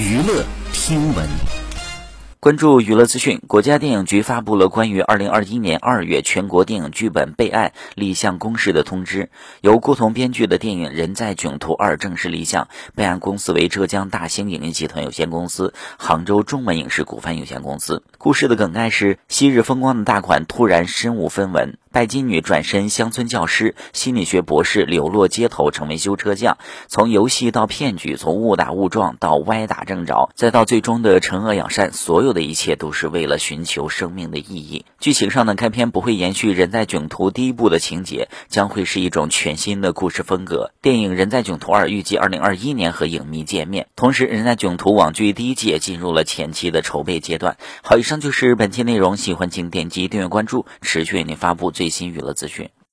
娱乐听闻。关注娱乐资讯，国家电影局发布了关于二零二一年二月全国电影剧本备案立项公示的通知。由郭同编剧的电影《人在囧途二》正式立项，备案公司为浙江大兴影业集团有限公司、杭州中文影视股份有限公司。故事的梗概是：昔日风光的大款突然身无分文。拜金女转身乡村教师，心理学博士流落街头成为修车匠。从游戏到骗局，从误打误撞到歪打正着，再到最终的惩恶扬善，所有的一切都是为了寻求生命的意义。剧情上呢，开篇不会延续《人在囧途》第一部的情节，将会是一种全新的故事风格。电影《人在囧途二》预计二零二一年和影迷见面。同时，《人在囧途》网剧第一季也进入了前期的筹备阶段。好，以上就是本期内容，喜欢请点击订阅关注，持续为您发布。最新娱乐资讯。